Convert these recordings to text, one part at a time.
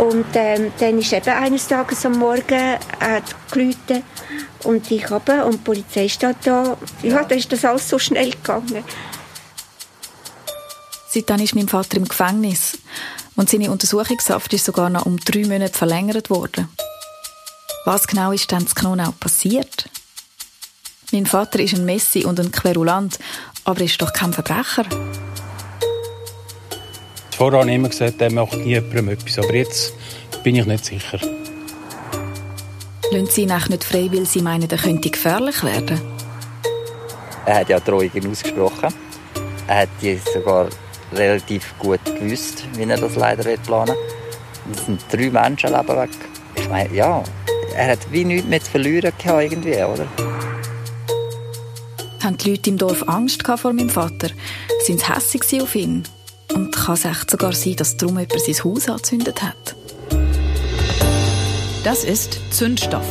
Und ähm, dann ist eben eines Tages am Morgen hat geläutet und ich habe und die Polizei steht da. Ja, da ist das alles so schnell gegangen. Seitdem ist mein Vater im Gefängnis und seine Untersuchungshaft ist sogar noch um drei Monate verlängert worden. Was genau ist dann zu Knonau passiert? Mein Vater ist ein Messi und ein Querulant, aber er ist doch kein Verbrecher. Vorher habe ich immer gesagt, er macht nie jemandem etwas, aber jetzt bin ich nicht sicher. Lassen Sie ihn nicht frei, weil Sie meinen, er könnte gefährlich werden? Er hat ja Drohungen ausgesprochen. Er hat die sogar relativ gut gewusst, wie er das leider planen Es sind drei Menschenleben weg. Ich meine, ja, er hat wie nichts mehr zu verlieren gehabt, irgendwie, oder? Haben die Leute im Dorf Angst vor meinem Vater? Sind sie hässlich auf ihn? Und kann es echt sogar sein, dass darum jemand sein Haus angezündet hat? Das ist Zündstoff,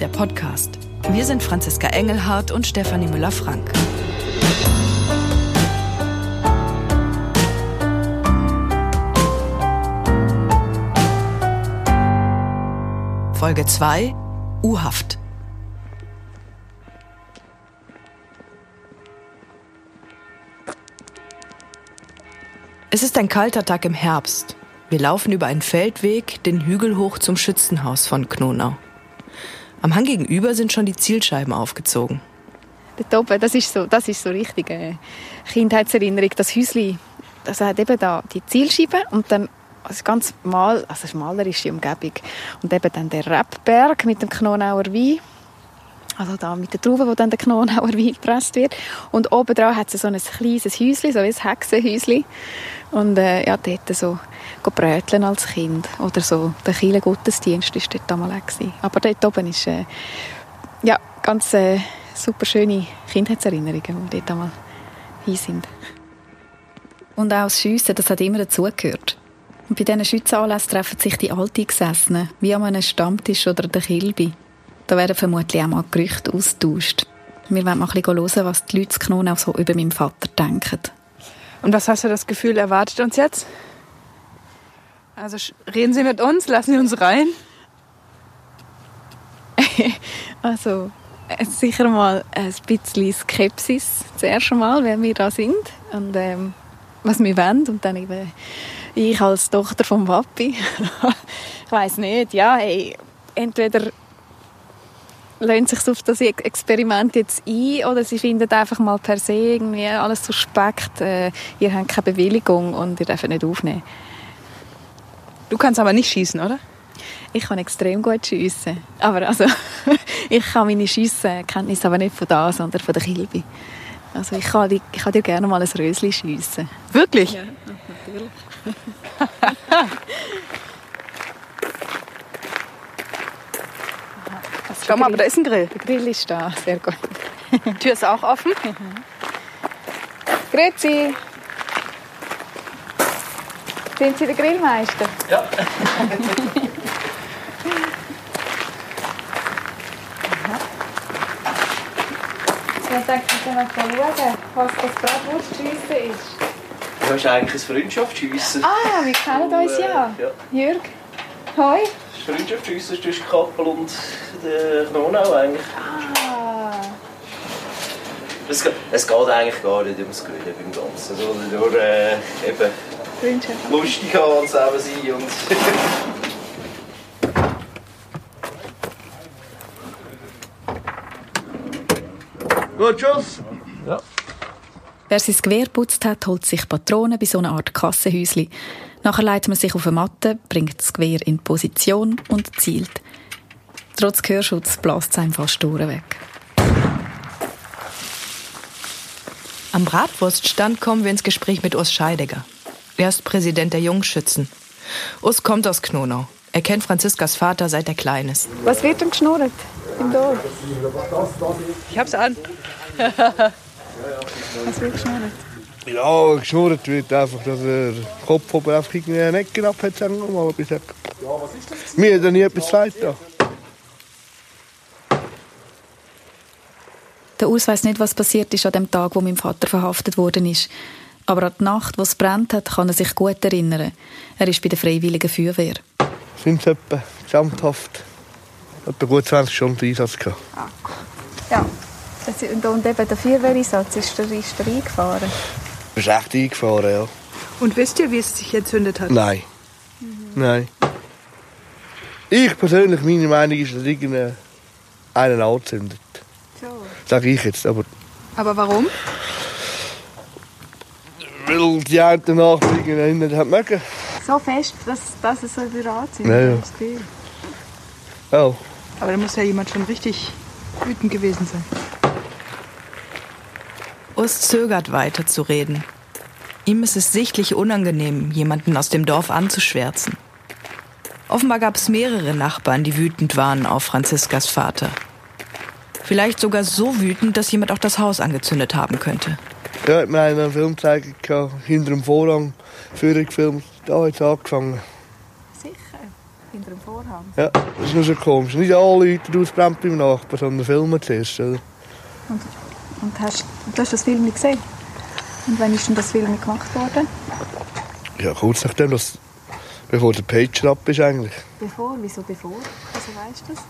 der Podcast. Wir sind Franziska Engelhardt und Stefanie Müller-Frank. Folge 2 U-Haft. Es ist ein kalter Tag im Herbst. Wir laufen über einen Feldweg den Hügel hoch zum Schützenhaus von Knonau. Am Hang gegenüber sind schon die Zielscheiben aufgezogen. Das ist so, das ist so richtig eine Kindheitserinnerung. Das Häuschen, das hat eben da die Zielscheibe und dann also ganz mal, also schmalerische Umgebung und eben dann der Rappberg mit dem Knonauer Wein also da mit den Trauben, wo dann der Knonauer Wein gepresst wird. Und oben dran hat es so ein kleines Häuschen, so ein Hexenhäuschen. Und äh, ja, dort so bröteln als Kind. Oder so, der Kiele Gottesdienst war dort einmal. Aber dort oben ist äh, ja, ganz äh, super schöne Kindheitserinnerungen, die dort einmal hin sind. Und auch das Schiessen, das hat immer dazugehört. Und bei diesen Schützenanlässen treffen sich die Alteingesessenen, wie an einem Stammtisch oder der Kilby. Da werden vermutlich auch mal Gerüchte austauscht. Wir wollen mal ein bisschen hören, was die Leute Knoten auch so über meinen Vater denken. Und was hast du das Gefühl, erwartet uns jetzt? Also reden Sie mit uns, lassen Sie uns rein? also äh, sicher mal ein bisschen Skepsis zuerst einmal, wer wir da sind und ähm, was wir wollen und dann eben ich als Tochter vom Papi. ich weiß nicht, ja, hey, entweder lassen sich auf das Experiment jetzt ein oder sie finden einfach mal per se irgendwie alles suspekt, äh, ihr habt keine Bewilligung und ihr dürft nicht aufnehmen. Du kannst aber nicht schießen, oder? Ich kann extrem gut schiessen. Aber also, ich kann meine Schiessenkenntnisse aber nicht von da, sondern von der Kilby. Also ich kann, ich kann dir gerne mal ein Rösli schiessen. Wirklich? Ja, natürlich. Schau mal, aber da ist ein Grill. Der Grill ist da, sehr gut. Die Tür ist auch offen. Mhm. Grüezi. Sind Sie der Grillmeister? Ja. Ich denke, wir können mal schauen, was das Bratwurstschiessen ist. Das ist eigentlich ein Freundschaftsschiessen. Ah, wir kennen uns ja. ja. Jürg, hoi. Freundschaftsschiessen zwischen Kappel und der Knonau eigentlich. Ah. Es, es geht eigentlich gar nicht ums Gewinnen beim Ganzen, sondern nur äh, eben lustig haben und zusammen sein und... Gut, tschüss! Ja. Wer sein Gewehr putzt hat, holt sich Patronen bei so einer Art Kassenhäuschen. Nachher leitet man sich auf eine Matte, bringt das Gewehr in Position und zielt. Trotz Gehörschutz bläst es einem fast weg. Am Bratwurststand kommen wir ins Gespräch mit Urs Scheidegger. Er ist Präsident der Jungschützen. Urs kommt aus Knonau. Er kennt Franziskas Vater seit er klein ist. Was wird denn geschnurrt im Dorf? Ich hab's an. Was wird geschnurrt? Ja, geschnurrt wird einfach, dass der Kopf oben einfach irgendwie eine Ecke ab hat, sagen wir mal. Ja, was ist das? Mir hat nie etwas gesagt. Der Urs weiß nicht, was passiert ist an dem Tag, wo mein Vater verhaftet worden ist. Aber an die Nacht, wo es brennt hat, kann er sich gut erinnern. Er ist bei der Freiwilligen Feuerwehr. sind es etwa gesamthaft etwa gut 20 Stunden Einsatz gehabt. Ah, ja. Und, und eben der Feuerwehreinsatz, ist der, ist der eingefahren? Ist echt eingefahren, ja. Und wisst ihr, wie es sich entzündet hat? Nein. Mhm. Nein. Ich persönlich, meine Meinung ist, dass irgendeiner einen anzündet. So. Sag ich jetzt, aber... Aber warum? Weil die einen Nachbarn nicht haben mögen. So fest, dass, dass es so anzündet, ja, ja. das Gefühl. Aber da muss ja jemand schon richtig wütend gewesen sein. Urs zögert weiter zu reden. Ihm ist es sichtlich unangenehm, jemanden aus dem Dorf anzuschwärzen. Offenbar gab es mehrere Nachbarn, die wütend waren auf Franziskas Vater. Vielleicht sogar so wütend, dass jemand auch das Haus angezündet haben könnte. Ja, hat mir einen Film gezeigt, hinter dem Vorhang, Führung gefilmt. Da hat es angefangen. Sicher, hinter dem Vorhang? Ja, das ist nur so komisch. Nicht alle Leute ausbrennt beim Nachbarn, sondern filmen zuerst. Oder? Und, und hast, du hast das Film gesehen? Und wann ist denn das Film gemacht worden? Ja, kurz nachdem, dass, bevor der Pager ab ist eigentlich. Bevor? Wieso bevor? Wieso weißt du das?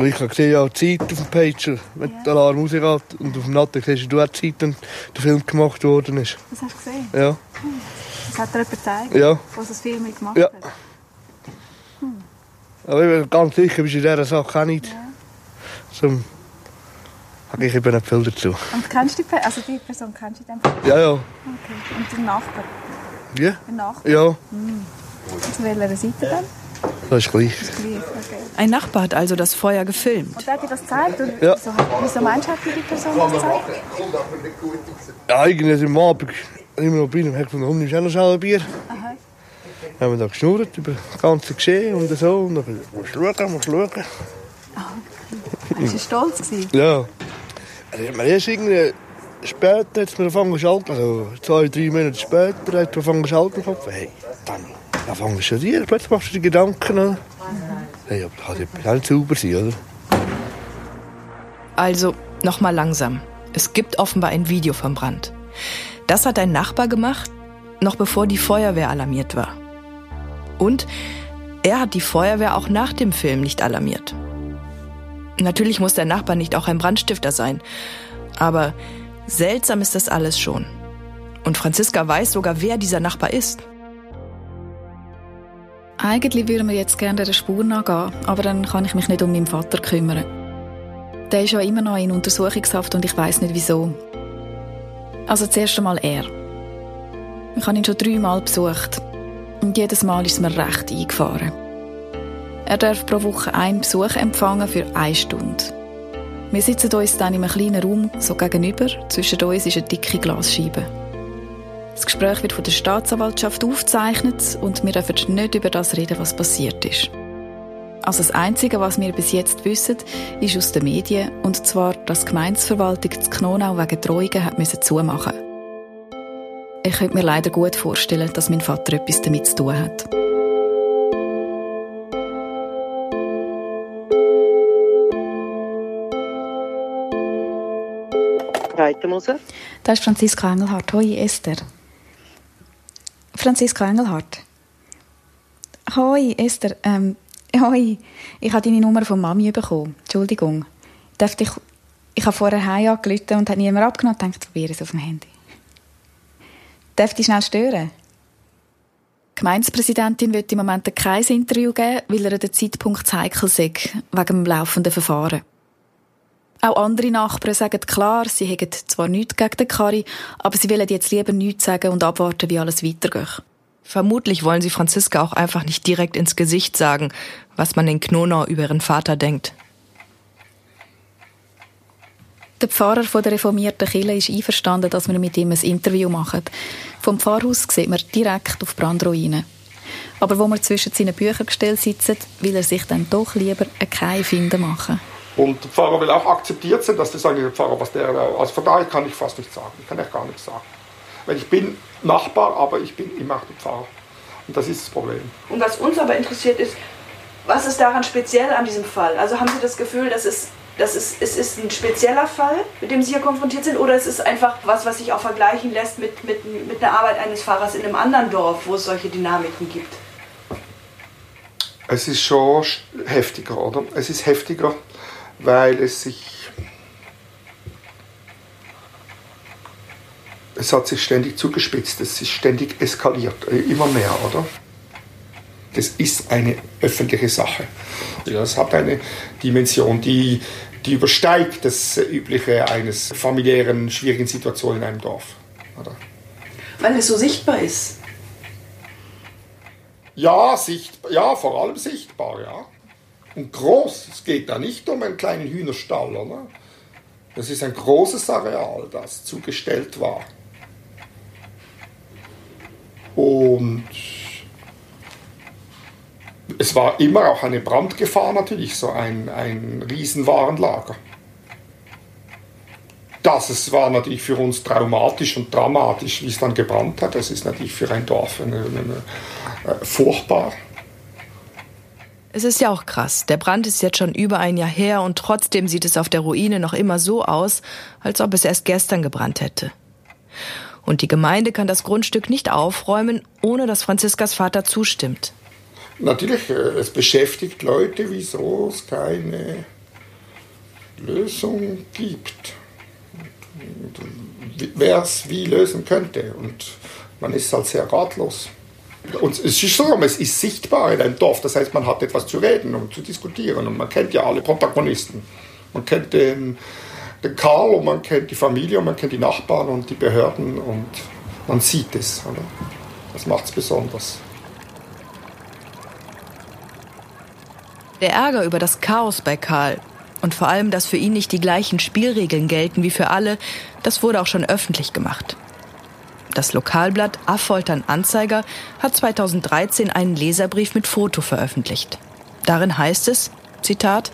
Ich habe gesehen, ja, die Zeit auf dem Pager, wenn ja. der Alarm rausgeht. Und auf dem Natten siehst du, du die Zeit, wenn der Film gemacht worden ist. Das hast du gesehen? Ja. Das hat dir jemand gezeigt, ja. was das Film gemacht ja. hat? Hm. Aber ich bin ganz sicher bist du in dieser Sache auch nicht. Ja. Zum habe ich eben nicht viel dazu. Und kennst du die, also die Person kennst du dann? Ja, ja. Okay. Und den Nachbar? Wie? Den Nachbar? Ja. Hm. Zu welcher Seite dann? Das ist gleich. Ist. Okay. Ein Nachbar hat also das Feuer gefilmt. Und wer hat dir das gezeigt? Und ja. wieso, wieso meinst du, hat dir die Person das gezeigt? Ja, irgendwie am Abend, immer noch bei ihm, habe ich gefunden, nimmst du auch noch ein Bier? Aha. Dann haben wir da geschnurrt über das ganze Geschehen und so. Und dann musst du schauen, musst du schauen. Oh. Warst du stolz? Gewesen? Ja. Also, man erst irgendwie später hat es mir angefangen zu schalten, also zwei, drei Monate später hat es mir angefangen zu schalten. Hey, dann dann fangst du schon dir, plötzlich machst du dir Gedanken an. Hey, aber das kann ja nicht sauber sein, oder? Also, nochmal langsam. Es gibt offenbar ein Video vom Brand. Das hat ein Nachbar gemacht, noch bevor die Feuerwehr alarmiert war. Und er hat die Feuerwehr auch nach dem Film nicht alarmiert. Natürlich muss der Nachbar nicht auch ein Brandstifter sein. Aber seltsam ist das alles schon. Und Franziska weiß sogar, wer dieser Nachbar ist. Eigentlich würden wir jetzt gerne der Spur nachgehen, aber dann kann ich mich nicht um meinen Vater kümmern. Der ist ja immer noch in Untersuchungshaft und ich weiß nicht wieso. Also zuerst einmal er. Ich habe ihn schon dreimal besucht und jedes Mal ist es mir recht eingefahren. Er darf pro Woche einen Besuch empfangen für eine Stunde. Wir sitzen uns dann in einem kleinen Raum so gegenüber. Zwischen uns ist eine dicke Glasscheibe. Das Gespräch wird von der Staatsanwaltschaft aufgezeichnet und wir dürfen nicht über das reden, was passiert ist. Also das Einzige, was wir bis jetzt wissen, ist aus den Medien, und zwar, dass die Gemeinsverwaltung zu Knonau wegen Drohungen hat müssen zumachen Ich könnte mir leider gut vorstellen, dass mein Vater etwas damit zu tun hat. Reitermoser. Das ist Franziska Engelhardt. Hoi, Esther. Franziska Engelhardt. Hoi, Esther. Ähm, hoi. Ich habe deine Nummer von Mami bekommen. Entschuldigung. Darf ich, ich habe vorher heim angerufen und hat niemand abgenommen und dachte, probiere es auf dem Handy. Darf ich schnell stören? Die Gemeindepräsidentin wird im Moment kein Interview geben, weil er den Zeitpunkt heikel sei, wegen dem laufenden Verfahren. Auch andere Nachbarn sagen klar, sie hätten zwar nichts gegen den Kari, aber sie wollen jetzt lieber nichts sagen und abwarten, wie alles weitergeht. Vermutlich wollen sie Franziska auch einfach nicht direkt ins Gesicht sagen, was man in Knonau über ihren Vater denkt. Der Pfarrer von der reformierten Kirche ist einverstanden, dass wir mit ihm ein Interview machen. Vom Pfarrhaus sieht man direkt auf Brandruinen. Aber wo wir zwischen seinen Büchern gestellt sitzen, will er sich dann doch lieber keine Finden machen. Und der Pfarrer will auch akzeptiert sein, dass das eigentlich der Pfarrer, was der, also von daher kann ich fast nichts sagen. Ich kann echt gar nichts sagen. Weil ich bin Nachbar, aber ich bin immer auch der Pfarrer. Und das ist das Problem. Und was uns aber interessiert ist, was ist daran speziell an diesem Fall? Also haben Sie das Gefühl, dass es, dass es, es ist ein spezieller Fall, mit dem Sie hier konfrontiert sind, oder es ist einfach was, was sich auch vergleichen lässt mit, mit, mit der Arbeit eines Pfarrers in einem anderen Dorf, wo es solche Dynamiken gibt? Es ist schon heftiger, oder? Es ist heftiger, weil es sich. Es hat sich ständig zugespitzt, es ist ständig eskaliert, äh, immer mehr, oder? Das ist eine öffentliche Sache. Das hat eine Dimension, die, die übersteigt das Übliche eines familiären, schwierigen Situation in einem Dorf. Oder? Weil es so sichtbar ist. Ja, sichtbar, ja, vor allem sichtbar, ja. Und groß, es geht da nicht um einen kleinen Hühnerstall, oder? Das ist ein großes Areal, das zugestellt war. Und es war immer auch eine Brandgefahr natürlich, so ein, ein Riesenwarenlager das es war natürlich für uns traumatisch und dramatisch, wie es dann gebrannt hat. Das ist natürlich für ein Dorf eine, eine, äh, furchtbar. Es ist ja auch krass. Der Brand ist jetzt schon über ein Jahr her und trotzdem sieht es auf der Ruine noch immer so aus, als ob es erst gestern gebrannt hätte. Und die Gemeinde kann das Grundstück nicht aufräumen, ohne dass Franziskas Vater zustimmt. Natürlich, äh, es beschäftigt Leute, wieso es keine Lösung gibt wer es wie lösen könnte. Und man ist halt sehr ratlos. Und es ist so, es ist sichtbar in einem Dorf. Das heißt, man hat etwas zu reden und zu diskutieren. Und man kennt ja alle Protagonisten. Man kennt den, den Karl und man kennt die Familie und man kennt die Nachbarn und die Behörden und man sieht es. Oder? Das macht es besonders. Der Ärger über das Chaos bei Karl und vor allem, dass für ihn nicht die gleichen Spielregeln gelten wie für alle, das wurde auch schon öffentlich gemacht. Das Lokalblatt Affoltern Anzeiger hat 2013 einen Leserbrief mit Foto veröffentlicht. Darin heißt es, Zitat,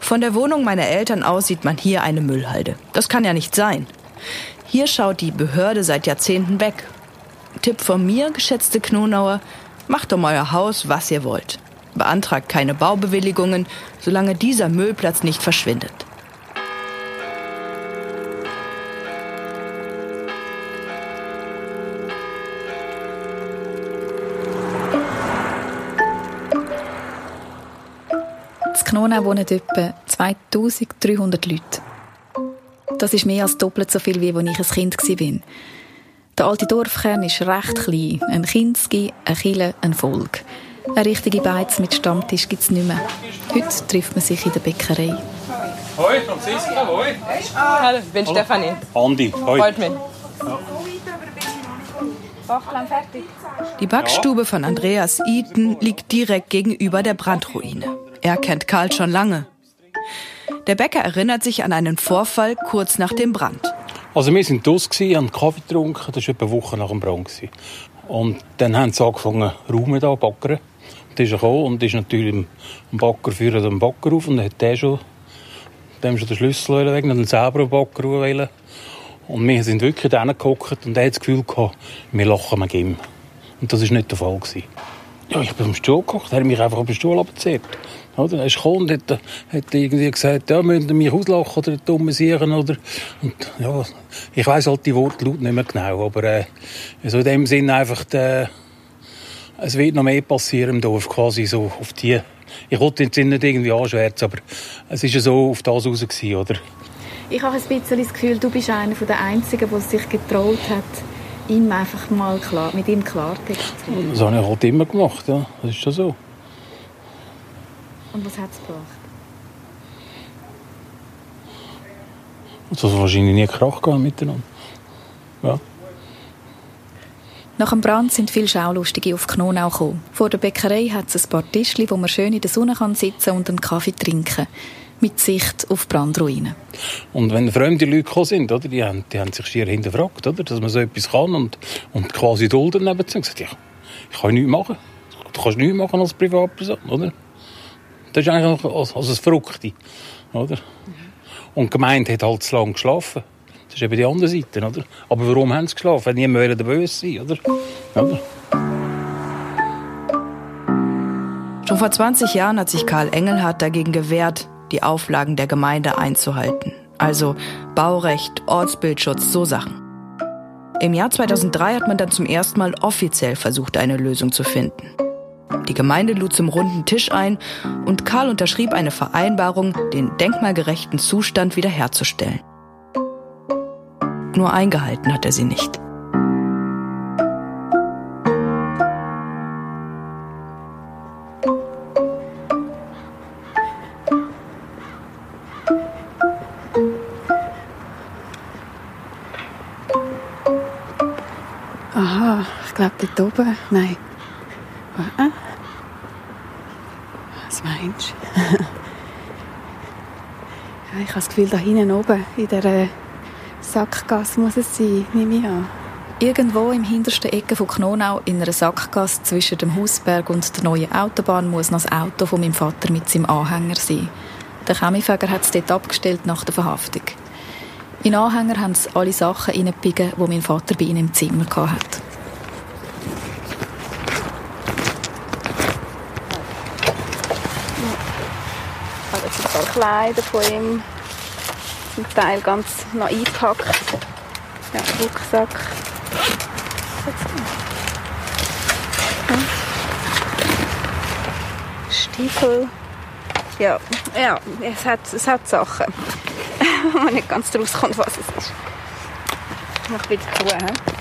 von der Wohnung meiner Eltern aus sieht man hier eine Müllhalde. Das kann ja nicht sein. Hier schaut die Behörde seit Jahrzehnten weg. Tipp von mir, geschätzte Knonauer, macht um euer Haus, was ihr wollt beantragt keine Baubewilligungen, solange dieser Müllplatz nicht verschwindet. In Knona wohnen etwa 2300 Leute. Das ist mehr als doppelt so viel, wie als ich ein Kind war. Der alte Dorfkern ist recht klein. Ein Kinski, ein Kille, ein Volk. Eine richtige Beiz mit Stammtisch gibt es nicht mehr. Heute trifft man sich in der Bäckerei. Hoi, Franziska, hoi. Hallo, ich bin Stefanie. Andi, hoi. Freut mich. Die Backstube von Andreas Eaton liegt direkt gegenüber der Brandruine. Er kennt Karl schon lange. Der Bäcker erinnert sich an einen Vorfall kurz nach dem Brand. Also wir waren draussen, haben Kaffee getrunken, das war etwa eine Woche nach dem Brand. Und dann haben sie angefangen, Raumen da, backern. Und ist er und ist natürlich im Backer führen den Backer auf und hat der schon, dem schon den Schlüssel weg, dann selber den Backer wählen. Und wir sind wirklich da gehockt und er hat das Gefühl gehabt, wir lachen mit ihm. Und das war nicht der Fall. Gewesen. Ja, ich bin dem Stuhl gekocht, er hat mich einfach auf den Stuhl abgezerrt. Oder? Er ist gekommen und hat, hat irgendwie gesagt, ja, müsst ihr mich auslachen oder dumme Siechen oder... Und, ja, ich weiss halt die Wortlaut nicht mehr genau, aber äh, so in dem Sinn einfach, der, es wird noch mehr passieren im Dorf, quasi so auf die... Ich wollte jetzt nicht irgendwie anschwärzen, aber es war ja so auf das raus, gewesen, oder? Ich habe ein bisschen das Gefühl, du bist einer der Einzigen, der sich getraut hat, ihm einfach mal klar, mit ihm Klartext zu reden. Das habe ich halt immer gemacht, ja. Das ist schon so. Und was hat es gebracht? Das hat wahrscheinlich nie Krach gehabt miteinander. Ja. Nach dem Brand sind viele Schaulustige auf Knonau gekommen. Vor der Bäckerei hat es ein paar Tischchen, wo man schön in der Sonne kann sitzen und einen Kaffee trinken mit Sicht auf Brandruinen. Und wenn fremde Leute gekommen sind, oder, die, haben, die haben sich schier hinterfragt, oder, dass man so etwas kann und, und quasi dulden nebenzu. Und gesagt, ja, ich kann nichts machen. Du kannst nichts machen als Privatperson, oder? Das ist eigentlich als, als ein Verrückte, oder? Und die Gemeinde hat halt zu lange geschlafen. Das ist eben die andere Seite, oder? Aber warum haben sie geschlafen? Niemand will böse sein, oder? oder? Schon vor 20 Jahren hat sich Karl Engelhardt dagegen gewehrt, die Auflagen der Gemeinde einzuhalten. Also Baurecht, Ortsbildschutz, so Sachen. Im Jahr 2003 hat man dann zum ersten Mal offiziell versucht, eine Lösung zu finden. Die Gemeinde lud zum runden Tisch ein und Karl unterschrieb eine Vereinbarung, den denkmalgerechten Zustand wiederherzustellen. Nur eingehalten hat er sie nicht. Aha, ich glaube dort oben. Nein. Was meinst du? ja, ich habe das Gefühl, da hinten oben, in dieser Sackgasse muss es sein, nehme ich an. Irgendwo im hintersten Ecke von Knonau in einer Sackgasse zwischen dem Hausberg und der neuen Autobahn muss noch das Auto von meinem Vater mit seinem Anhänger sein. Der Chemiefäger hat es dort abgestellt nach der Verhaftung. In Anhänger haben sie alle Sachen reingepiegen, die mein Vater bei ihnen im Zimmer hatte. Ich habe jetzt ein paar Kleider von ihm, zum Teil ganz noch eingepackt. Ja, Rucksack. Stiefel. Ja, ja es, hat, es hat Sachen, wo man nicht ganz daraus kommt, was es ist. Ich mache wieder zu. He?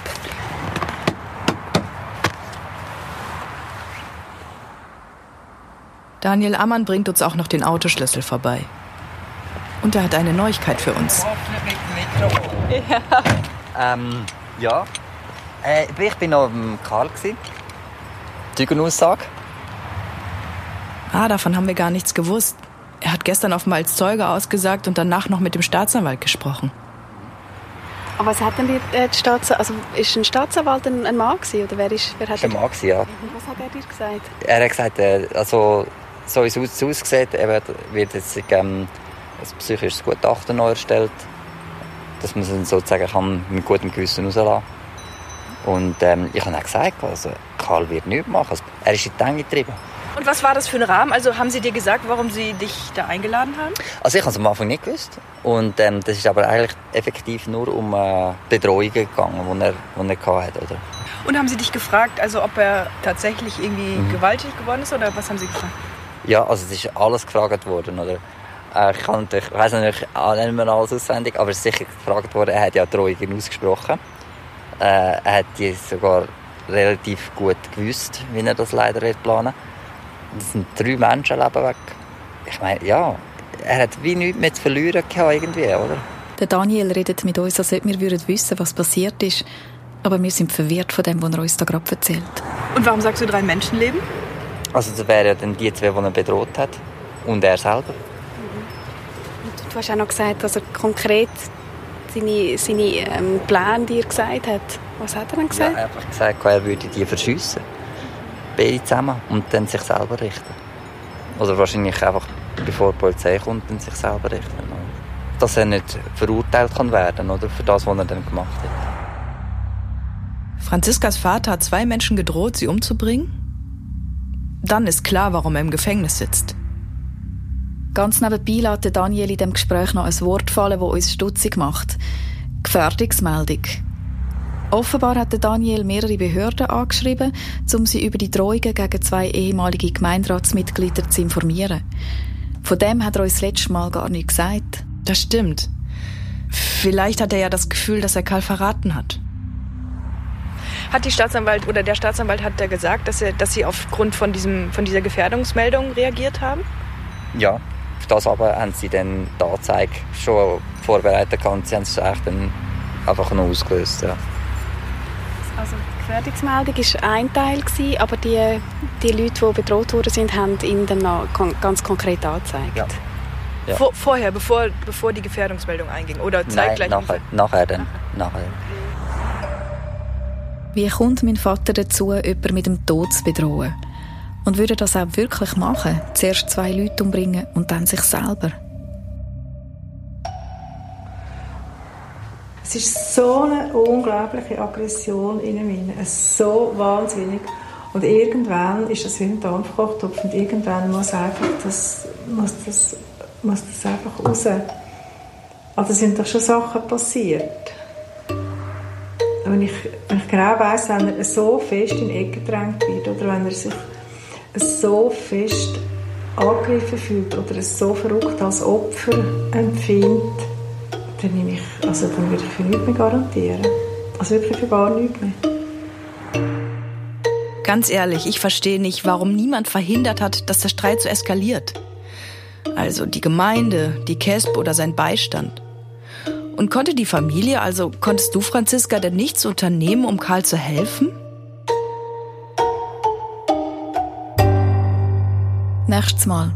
Daniel Ammann bringt uns auch noch den Autoschlüssel vorbei. Und er hat eine Neuigkeit für uns. Ja. Ähm, ja. Äh, ich bin noch im Karl. Zeugenaussage. Ah, davon haben wir gar nichts gewusst. Er hat gestern offenbar als Zeuge ausgesagt und danach noch mit dem Staatsanwalt gesprochen. Aber was hat denn die, äh, die Staatsanwalt, also ist ein Staatsanwalt ein, ein Mann gewesen, oder wer ist, wer hat Das war ein Mann, ja. Was hat er dir gesagt? Er hat gesagt, äh, also, so wie es aus- aussieht, er wird, jetzt ähm, ein psychisches Gutachten noch erstellt, dass man es sozusagen kann mit gutem Gewissen rauslassen Und ähm, ich habe auch gesagt, also, Karl wird nichts machen. Also, er ist in die Enge getrieben. Und was war das für ein Rahmen? Also haben sie dir gesagt, warum sie dich da eingeladen haben? Also ich habe es am Anfang nicht gewusst. Und ähm, das ist aber eigentlich effektiv nur um äh, Bedrohungen gegangen, die er, die er hatte. Oder? Und haben sie dich gefragt, also ob er tatsächlich irgendwie Mhm. gewalttätig geworden ist oder was haben sie gefragt? Ja, also es ist alles gefragt worden, oder? Ich kann natürlich, ich weiss natürlich nicht mehr alles auswendig, aber es ist sicher gefragt worden. Er hat ja Drohungen ausgesprochen. Äh, er hat die sogar relativ gut gewusst, wie er das leider wird planen. Es sind drei Menschenleben weg. Ich meine, ja, er hat wie nichts mehr zu verlieren gehabt, irgendwie, oder? Der Daniel redet mit uns, als ob wir würden wissen, was passiert ist. Aber wir sind verwirrt von dem, was er uns da gerade erzählt. Und warum sagst du drei Menschenleben? Also das wären ja dann die zwei, die er bedroht hat. Und er selber. Du hast auch noch gesagt, dass er konkret seine, seine ähm, Pläne dir gesagt hat. Was hat er dann Ja, gesagt? er hat einfach gesagt, er würde die verschiessen. Beide zusammen. Und dann sich selber richten. Oder wahrscheinlich einfach, bevor die Polizei kommt, dann sich selber richten. Dass er nicht verurteilt kann werden oder für das, was er dann gemacht hat. Franziskas Vater hat zwei Menschen gedroht, sie umzubringen? Dann ist klar, warum er im Gefängnis sitzt. Ganz nebenbei lässt Daniel in dem Gespräch noch ein Wort fallen, das uns stutzig macht. Gefährdungsmeldung. Offenbar hat Daniel mehrere Behörden angeschrieben, um sie über die Drohungen gegen zwei ehemalige Gemeinderatsmitglieder zu informieren. Von dem hat er uns das letzte Mal gar nichts gesagt. Das stimmt. Vielleicht hat er ja das Gefühl, dass er Karl verraten hat. Hat die Staatsanwalt oder der Staatsanwalt hat er gesagt, dass, er, dass sie aufgrund von, diesem, von dieser Gefährdungsmeldung reagiert haben? Ja, auf das aber haben sie dann die Anzeige schon vorbereitet gehabt sie haben es eigentlich dann einfach noch ausgelöst. Ja. Also die Gefährdungsmeldung war ein Teil, gewesen, aber die, die Leute, die bedroht worden sind, haben ihn dann noch ganz konkret angezeigt. Ja. Ja. Vor, vorher, bevor, bevor die Gefährdungsmeldung einging? Oder Nein, zeitgleich? nachher, nachher dann. Nachher. Wie kommt mein Vater dazu, jemanden mit dem Tod zu bedrohen? Und würde das auch wirklich machen? Zuerst zwei Leute umbringen und dann sich selber? Es ist so eine unglaubliche Aggression in ihm. Es ist so wahnsinnig. Und irgendwann ist das wie ein Dampfkochtopf und irgendwann muss einfach das, muss das, muss das einfach raus. Also sind doch schon Sachen passiert. Wenn ich, ich genau weiss, wenn er so fest in die Ecke gedrängt wird oder wenn er sich so fest angegriffen fühlt oder es so verrückt als Opfer empfindet, dann, nehme ich, also dann würde ich für nichts mehr garantieren. Also wirklich für gar nichts mehr. Ganz ehrlich, ich verstehe nicht, warum niemand verhindert hat, dass der Streit so eskaliert. Also die Gemeinde, die KESB oder sein Beistand. Und konnte die Familie, also konntest du, Franziska, denn nichts unternehmen, um Karl zu helfen? Nächstes Mal.